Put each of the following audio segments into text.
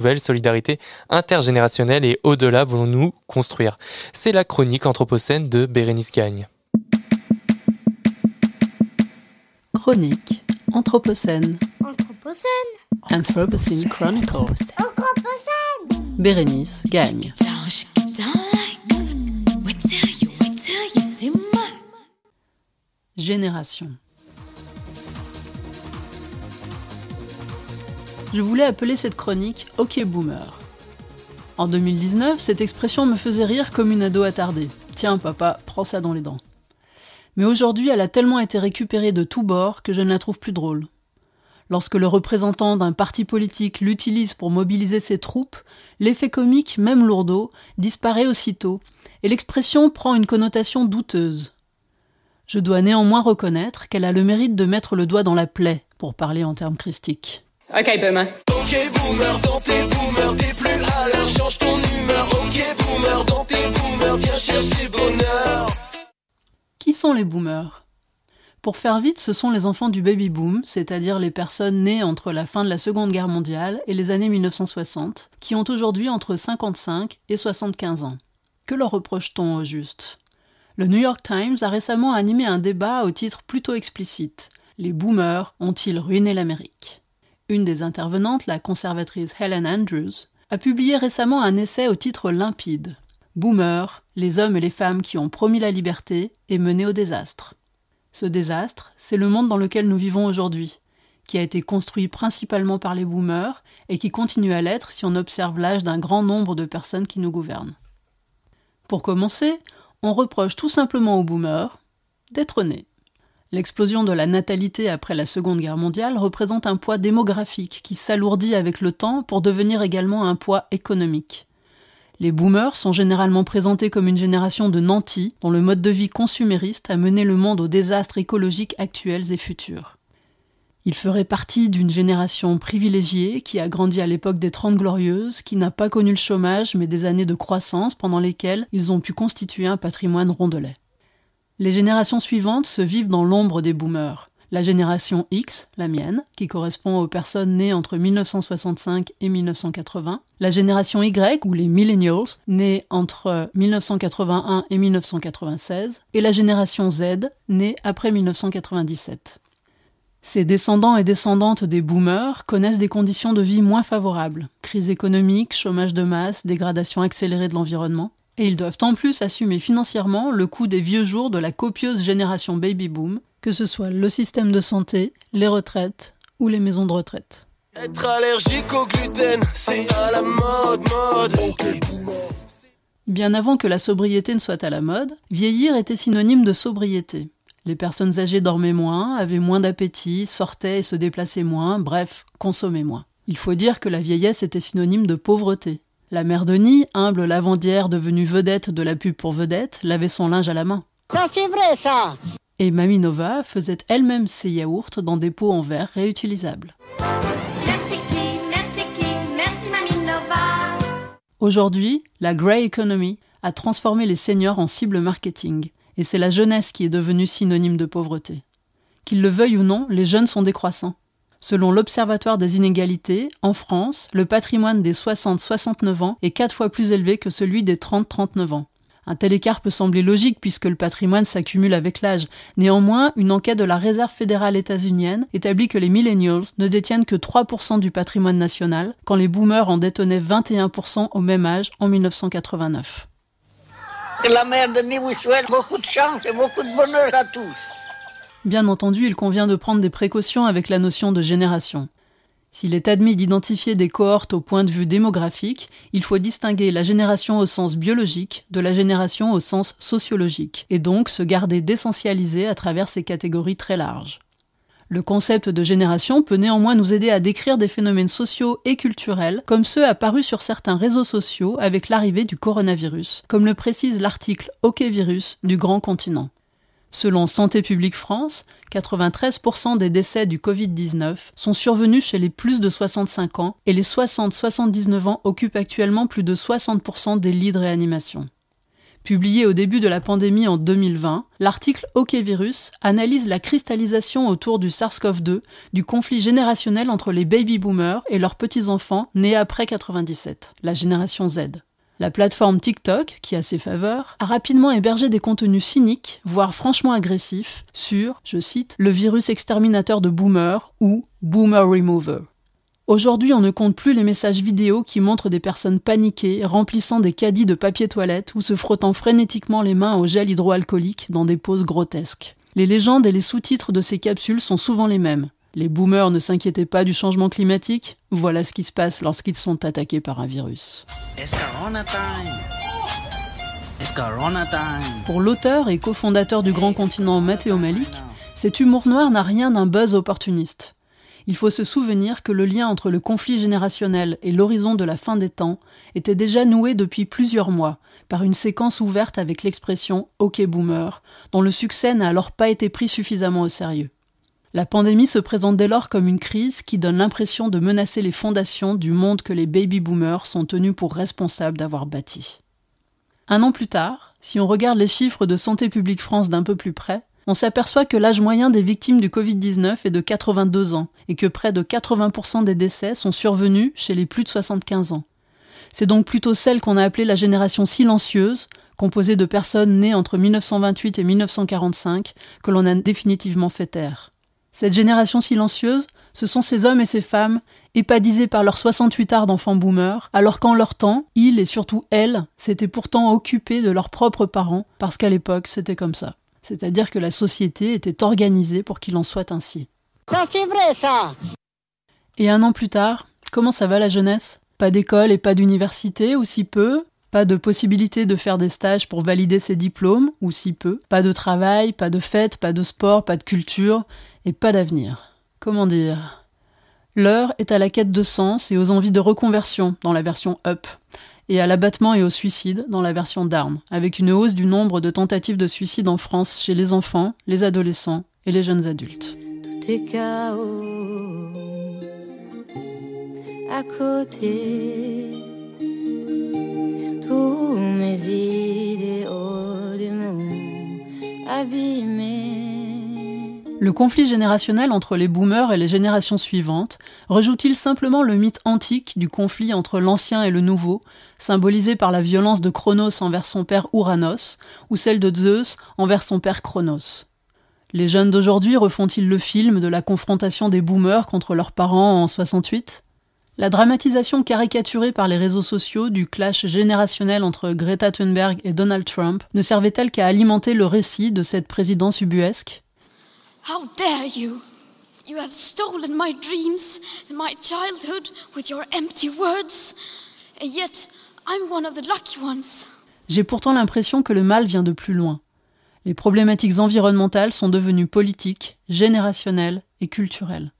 nouvelle solidarité intergénérationnelle et au-delà voulons-nous construire C'est la chronique anthropocène de Bérénice Gagne. Chronique Anthropocène. Anthropocène. Anthropocene Chronicles. Anthropocène. Bérénice Gagne. Génération. Je voulais appeler cette chronique OK Boomer. En 2019, cette expression me faisait rire comme une ado attardée. Tiens, papa, prends ça dans les dents. Mais aujourd'hui, elle a tellement été récupérée de tous bords que je ne la trouve plus drôle. Lorsque le représentant d'un parti politique l'utilise pour mobiliser ses troupes, l'effet comique, même lourdeau, disparaît aussitôt, et l'expression prend une connotation douteuse. Je dois néanmoins reconnaître qu'elle a le mérite de mettre le doigt dans la plaie, pour parler en termes christiques. Ok, boomer. Ok boomer, dans tes boomers, t'es plus à l'heure, change ton humeur. Ok boomer, dans tes boomers, viens chercher bonheur. Qui sont les boomers? Pour faire vite, ce sont les enfants du baby boom, c'est-à-dire les personnes nées entre la fin de la Seconde Guerre mondiale et les années 1960, qui ont aujourd'hui entre 55 et 75 ans. Que leur reproche-t-on au juste? Le New York Times a récemment animé un débat au titre plutôt explicite. Les boomers ont-ils ruiné l'Amérique? Une des intervenantes, la conservatrice Helen Andrews, a publié récemment un essai au titre limpide Boomer, les hommes et les femmes qui ont promis la liberté et mené au désastre. Ce désastre, c'est le monde dans lequel nous vivons aujourd'hui, qui a été construit principalement par les boomers et qui continue à l'être si on observe l'âge d'un grand nombre de personnes qui nous gouvernent. Pour commencer, on reproche tout simplement aux boomers d'être nés. L'explosion de la natalité après la Seconde Guerre mondiale représente un poids démographique qui s'alourdit avec le temps pour devenir également un poids économique. Les boomers sont généralement présentés comme une génération de nantis dont le mode de vie consumériste a mené le monde aux désastres écologiques actuels et futurs. Ils feraient partie d'une génération privilégiée qui a grandi à l'époque des Trente Glorieuses, qui n'a pas connu le chômage mais des années de croissance pendant lesquelles ils ont pu constituer un patrimoine rondelais. Les générations suivantes se vivent dans l'ombre des boomers. La génération X, la mienne, qui correspond aux personnes nées entre 1965 et 1980, la génération Y, ou les millennials, nés entre 1981 et 1996, et la génération Z, née après 1997. Ces descendants et descendantes des boomers connaissent des conditions de vie moins favorables, crise économique, chômage de masse, dégradation accélérée de l'environnement, et ils doivent en plus assumer financièrement le coût des vieux jours de la copieuse génération baby boom, que ce soit le système de santé, les retraites ou les maisons de retraite. Être allergique au gluten, c'est à la mode, mode. Bien avant que la sobriété ne soit à la mode, vieillir était synonyme de sobriété. Les personnes âgées dormaient moins, avaient moins d'appétit, sortaient et se déplaçaient moins, bref, consommaient moins. Il faut dire que la vieillesse était synonyme de pauvreté. La mère Denis, humble lavandière devenue vedette de la pub pour vedette, lavait son linge à la main. Ça, c'est vrai, ça. Et Mamie Nova faisait elle-même ses yaourts dans des pots en verre réutilisables. Merci qui, merci qui, merci Mamie Nova. Aujourd'hui, la Grey Economy a transformé les seniors en cible marketing, et c'est la jeunesse qui est devenue synonyme de pauvreté. Qu'ils le veuillent ou non, les jeunes sont décroissants. Selon l'Observatoire des inégalités, en France, le patrimoine des 60-69 ans est quatre fois plus élevé que celui des 30-39 ans. Un tel écart peut sembler logique puisque le patrimoine s'accumule avec l'âge. Néanmoins, une enquête de la Réserve fédérale états-unienne établit que les millennials ne détiennent que 3% du patrimoine national, quand les boomers en détenaient 21% au même âge en 1989. Que la mère vous souhaite beaucoup de chance et beaucoup de bonheur à tous. Bien entendu, il convient de prendre des précautions avec la notion de génération. S'il est admis d'identifier des cohortes au point de vue démographique, il faut distinguer la génération au sens biologique de la génération au sens sociologique, et donc se garder d'essentialiser à travers ces catégories très larges. Le concept de génération peut néanmoins nous aider à décrire des phénomènes sociaux et culturels comme ceux apparus sur certains réseaux sociaux avec l'arrivée du coronavirus, comme le précise l'article OK Virus du Grand Continent. Selon Santé publique France, 93% des décès du Covid-19 sont survenus chez les plus de 65 ans et les 60-79 ans occupent actuellement plus de 60% des lits de réanimation. Publié au début de la pandémie en 2020, l'article OK Virus analyse la cristallisation autour du SARS-CoV-2 du conflit générationnel entre les baby boomers et leurs petits-enfants nés après 97, la génération Z. La plateforme TikTok, qui a ses faveurs, a rapidement hébergé des contenus cyniques, voire franchement agressifs, sur, je cite, le virus exterminateur de boomers ou Boomer Remover. Aujourd'hui, on ne compte plus les messages vidéo qui montrent des personnes paniquées, remplissant des caddies de papier toilette ou se frottant frénétiquement les mains au gel hydroalcoolique dans des poses grotesques. Les légendes et les sous-titres de ces capsules sont souvent les mêmes. Les boomers ne s'inquiétaient pas du changement climatique, voilà ce qui se passe lorsqu'ils sont attaqués par un virus. It's Corona time. It's Corona time. Pour l'auteur et cofondateur du Grand Continent Matteo Malik, cet humour noir n'a rien d'un buzz opportuniste. Il faut se souvenir que le lien entre le conflit générationnel et l'horizon de la fin des temps était déjà noué depuis plusieurs mois par une séquence ouverte avec l'expression OK boomer, dont le succès n'a alors pas été pris suffisamment au sérieux. La pandémie se présente dès lors comme une crise qui donne l'impression de menacer les fondations du monde que les baby boomers sont tenus pour responsables d'avoir bâti. Un an plus tard, si on regarde les chiffres de Santé publique France d'un peu plus près, on s'aperçoit que l'âge moyen des victimes du Covid-19 est de 82 ans et que près de 80% des décès sont survenus chez les plus de 75 ans. C'est donc plutôt celle qu'on a appelée la génération silencieuse, composée de personnes nées entre 1928 et 1945, que l'on a définitivement fait taire. Cette génération silencieuse, ce sont ces hommes et ces femmes épadisés par leurs 68 arts d'enfants boomers, alors qu'en leur temps, ils et surtout elles s'étaient pourtant occupés de leurs propres parents, parce qu'à l'époque c'était comme ça. C'est-à-dire que la société était organisée pour qu'il en soit ainsi. Ça, c'est vrai, ça. Et un an plus tard, comment ça va la jeunesse? Pas d'école et pas d'université, ou si peu? Pas de possibilité de faire des stages pour valider ses diplômes, ou si peu Pas de travail, pas de fête, pas de sport, pas de culture, et pas d'avenir. Comment dire? L'heure est à la quête de sens et aux envies de reconversion dans la version Up, et à l'abattement et au suicide dans la version Down, avec une hausse du nombre de tentatives de suicide en France chez les enfants, les adolescents et les jeunes adultes. Tout est chaos à côté. Le conflit générationnel entre les boomers et les générations suivantes rejoue-t-il simplement le mythe antique du conflit entre l'ancien et le nouveau, symbolisé par la violence de Chronos envers son père Ouranos, ou celle de Zeus envers son père Chronos? Les jeunes d'aujourd'hui refont-ils le film de la confrontation des boomers contre leurs parents en 68 La dramatisation caricaturée par les réseaux sociaux du clash générationnel entre Greta Thunberg et Donald Trump ne servait-elle qu'à alimenter le récit de cette présidence ubuesque? How dare you? You have stolen my dreams and my childhood with your empty words. And yet, I'm one of the lucky ones. J'ai pourtant l'impression que le mal vient de plus loin. Les problématiques environnementales sont devenues politiques, générationnelles et culturelles.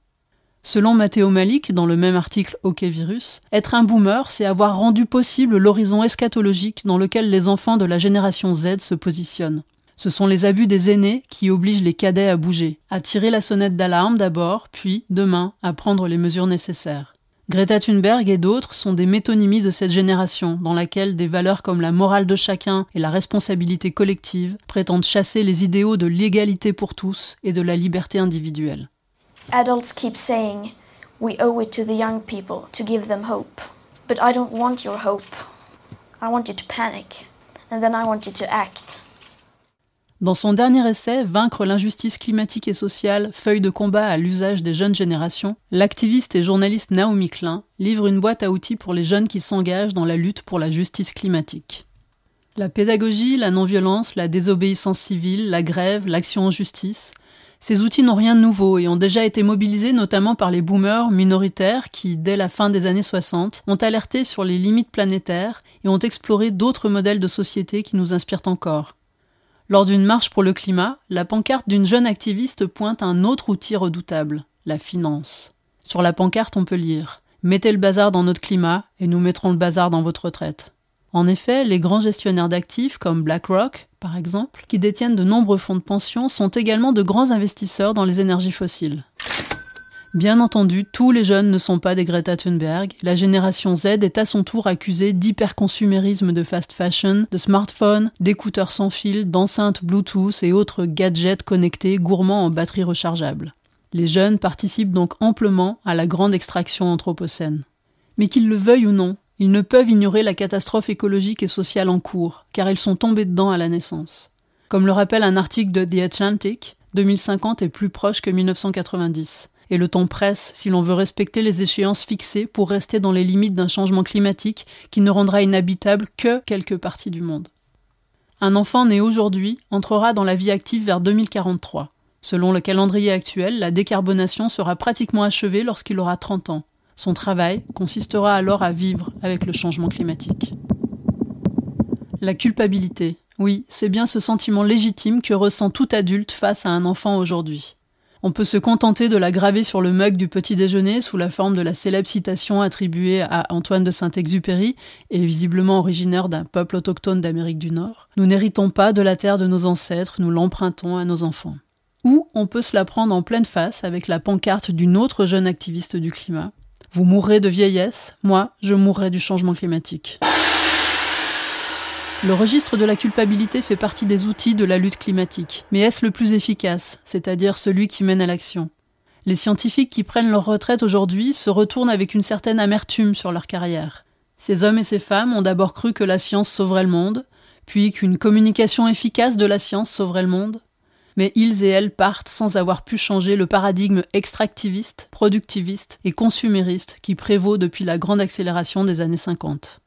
Selon Matteo Malik, dans le même article OK Virus, être un boomer, c'est avoir rendu possible l'horizon eschatologique dans lequel les enfants de la génération Z se positionnent. Ce sont les abus des aînés qui obligent les cadets à bouger, à tirer la sonnette d'alarme d'abord, puis, demain, à prendre les mesures nécessaires. Greta Thunberg et d'autres sont des métonymies de cette génération, dans laquelle des valeurs comme la morale de chacun et la responsabilité collective prétendent chasser les idéaux de l'égalité pour tous et de la liberté individuelle. Adults keep saying, we owe it to the young people to give them hope. But I don't want your hope. I want you to panic. And then I want you to act. Dans son dernier essai, Vaincre l'injustice climatique et sociale, feuille de combat à l'usage des jeunes générations, l'activiste et journaliste Naomi Klein livre une boîte à outils pour les jeunes qui s'engagent dans la lutte pour la justice climatique. La pédagogie, la non-violence, la désobéissance civile, la grève, l'action en justice, ces outils n'ont rien de nouveau et ont déjà été mobilisés notamment par les boomers minoritaires qui, dès la fin des années 60, ont alerté sur les limites planétaires et ont exploré d'autres modèles de société qui nous inspirent encore. Lors d'une marche pour le climat, la pancarte d'une jeune activiste pointe un autre outil redoutable, la finance. Sur la pancarte, on peut lire Mettez le bazar dans notre climat et nous mettrons le bazar dans votre retraite. En effet, les grands gestionnaires d'actifs comme BlackRock, par exemple, qui détiennent de nombreux fonds de pension, sont également de grands investisseurs dans les énergies fossiles. Bien entendu, tous les jeunes ne sont pas des Greta Thunberg. La génération Z est à son tour accusée d'hyperconsumérisme de fast fashion, de smartphones, d'écouteurs sans fil, d'enceintes Bluetooth et autres gadgets connectés gourmands en batterie rechargeable. Les jeunes participent donc amplement à la grande extraction anthropocène. Mais qu'ils le veuillent ou non, ils ne peuvent ignorer la catastrophe écologique et sociale en cours, car ils sont tombés dedans à la naissance. Comme le rappelle un article de The Atlantic, 2050 est plus proche que 1990. Et le temps presse si l'on veut respecter les échéances fixées pour rester dans les limites d'un changement climatique qui ne rendra inhabitable que quelques parties du monde. Un enfant né aujourd'hui entrera dans la vie active vers 2043. Selon le calendrier actuel, la décarbonation sera pratiquement achevée lorsqu'il aura 30 ans. Son travail consistera alors à vivre avec le changement climatique. La culpabilité. Oui, c'est bien ce sentiment légitime que ressent tout adulte face à un enfant aujourd'hui. On peut se contenter de la graver sur le mug du petit déjeuner sous la forme de la célèbre citation attribuée à Antoine de Saint-Exupéry et visiblement originaire d'un peuple autochtone d'Amérique du Nord. Nous n'héritons pas de la terre de nos ancêtres, nous l'empruntons à nos enfants. Ou on peut se la prendre en pleine face avec la pancarte d'une autre jeune activiste du climat. Vous mourrez de vieillesse, moi je mourrai du changement climatique. Le registre de la culpabilité fait partie des outils de la lutte climatique. Mais est-ce le plus efficace, c'est-à-dire celui qui mène à l'action? Les scientifiques qui prennent leur retraite aujourd'hui se retournent avec une certaine amertume sur leur carrière. Ces hommes et ces femmes ont d'abord cru que la science sauverait le monde, puis qu'une communication efficace de la science sauverait le monde. Mais ils et elles partent sans avoir pu changer le paradigme extractiviste, productiviste et consumériste qui prévaut depuis la grande accélération des années 50.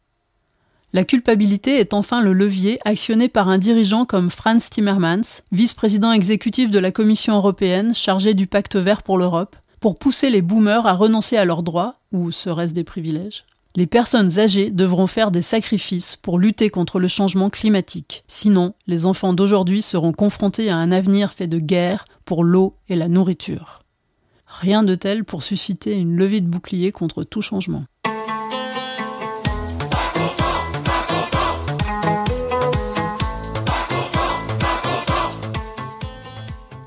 La culpabilité est enfin le levier actionné par un dirigeant comme Franz Timmermans, vice-président exécutif de la Commission européenne chargé du pacte vert pour l'Europe, pour pousser les boomers à renoncer à leurs droits, ou serait-ce des privilèges? Les personnes âgées devront faire des sacrifices pour lutter contre le changement climatique. Sinon, les enfants d'aujourd'hui seront confrontés à un avenir fait de guerre pour l'eau et la nourriture. Rien de tel pour susciter une levée de bouclier contre tout changement.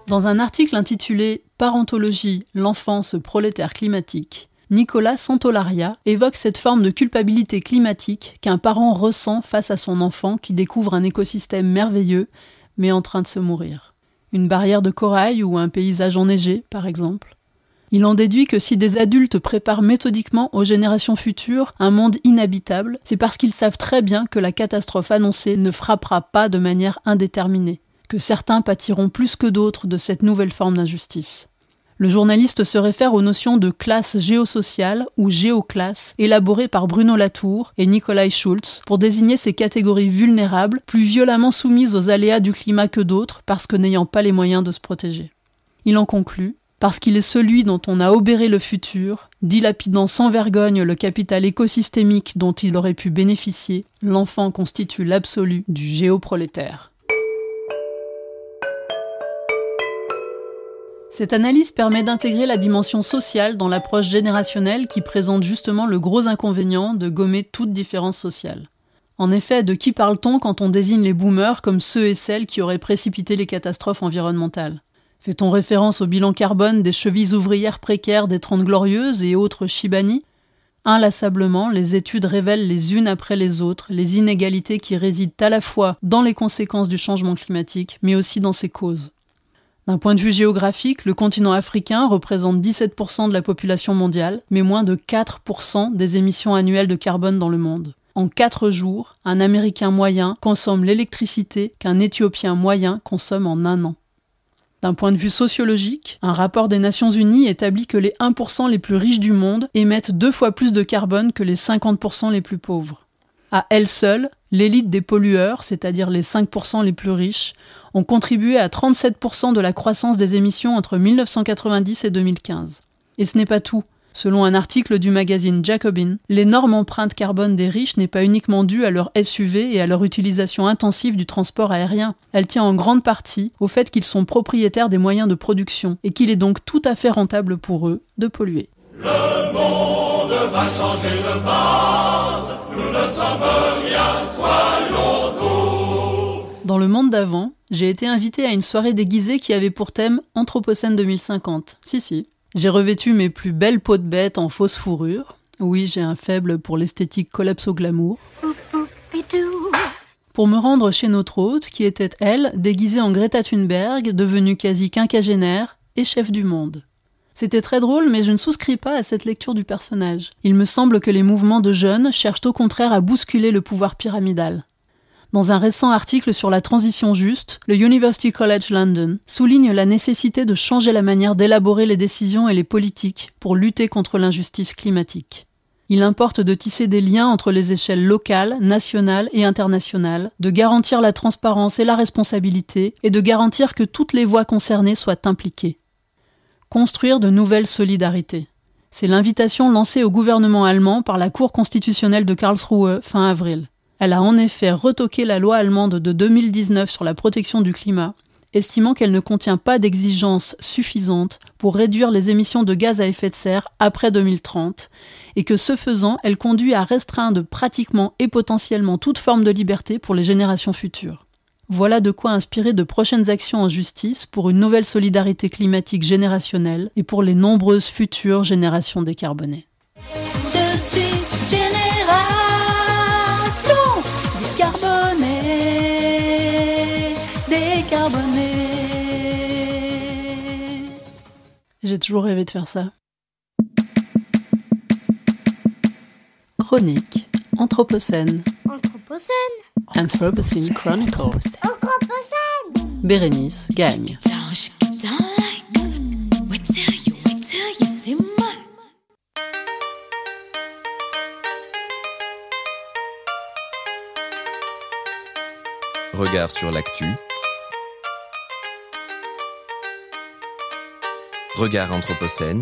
Dans un article intitulé Parentologie, l'enfance prolétaire climatique, Nicolas Santolaria évoque cette forme de culpabilité climatique qu'un parent ressent face à son enfant qui découvre un écosystème merveilleux mais en train de se mourir. Une barrière de corail ou un paysage enneigé, par exemple. Il en déduit que si des adultes préparent méthodiquement aux générations futures un monde inhabitable, c'est parce qu'ils savent très bien que la catastrophe annoncée ne frappera pas de manière indéterminée que certains pâtiront plus que d'autres de cette nouvelle forme d'injustice. Le journaliste se réfère aux notions de classe géosociale ou géoclasse élaborées par Bruno Latour et Nikolai Schulz pour désigner ces catégories vulnérables plus violemment soumises aux aléas du climat que d'autres parce que n'ayant pas les moyens de se protéger. Il en conclut parce qu'il est celui dont on a obéré le futur, dilapidant sans vergogne le capital écosystémique dont il aurait pu bénéficier, l'enfant constitue l'absolu du géoprolétaire. Cette analyse permet d'intégrer la dimension sociale dans l'approche générationnelle qui présente justement le gros inconvénient de gommer toute différence sociale. En effet, de qui parle-t-on quand on désigne les boomers comme ceux et celles qui auraient précipité les catastrophes environnementales? Fait-on référence au bilan carbone des chevilles ouvrières précaires des Trente Glorieuses et autres Shibani? Inlassablement, les études révèlent les unes après les autres les inégalités qui résident à la fois dans les conséquences du changement climatique, mais aussi dans ses causes. D'un point de vue géographique, le continent africain représente 17% de la population mondiale, mais moins de 4% des émissions annuelles de carbone dans le monde. En 4 jours, un Américain moyen consomme l'électricité qu'un Éthiopien moyen consomme en un an. D'un point de vue sociologique, un rapport des Nations Unies établit que les 1% les plus riches du monde émettent deux fois plus de carbone que les 50% les plus pauvres. À elle seule, l'élite des pollueurs, c'est-à-dire les 5% les plus riches, ont contribué à 37% de la croissance des émissions entre 1990 et 2015. Et ce n'est pas tout. Selon un article du magazine Jacobin, l'énorme empreinte carbone des riches n'est pas uniquement due à leur SUV et à leur utilisation intensive du transport aérien. Elle tient en grande partie au fait qu'ils sont propriétaires des moyens de production et qu'il est donc tout à fait rentable pour eux de polluer. Le monde va changer de base, nous ne sommes rien, soyons. Dans le monde d'avant, j'ai été invité à une soirée déguisée qui avait pour thème Anthropocène 2050. Si, si. J'ai revêtu mes plus belles peaux de bête en fausse fourrure. Oui, j'ai un faible pour l'esthétique collapse au glamour. Pour me rendre chez notre hôte, qui était, elle, déguisée en Greta Thunberg, devenue quasi quinquagénaire et chef du monde. C'était très drôle, mais je ne souscris pas à cette lecture du personnage. Il me semble que les mouvements de jeunes cherchent au contraire à bousculer le pouvoir pyramidal. Dans un récent article sur la transition juste, le University College London souligne la nécessité de changer la manière d'élaborer les décisions et les politiques pour lutter contre l'injustice climatique. Il importe de tisser des liens entre les échelles locales, nationales et internationales, de garantir la transparence et la responsabilité, et de garantir que toutes les voix concernées soient impliquées. Construire de nouvelles solidarités. C'est l'invitation lancée au gouvernement allemand par la Cour constitutionnelle de Karlsruhe fin avril. Elle a en effet retoqué la loi allemande de 2019 sur la protection du climat estimant qu'elle ne contient pas d'exigences suffisantes pour réduire les émissions de gaz à effet de serre après 2030, et que ce faisant, elle conduit à restreindre pratiquement et potentiellement toute forme de liberté pour les générations futures. Voilà de quoi inspirer de prochaines actions en justice pour une nouvelle solidarité climatique générationnelle et pour les nombreuses futures générations décarbonées. Je suis génération décarbonée, décarbonée. J'ai toujours rêvé de faire ça. Chronique Anthropocène. Anthropocène. Anthropocene Chronicles. Bérénice gagne. Regard sur l'actu. Regard Anthropocène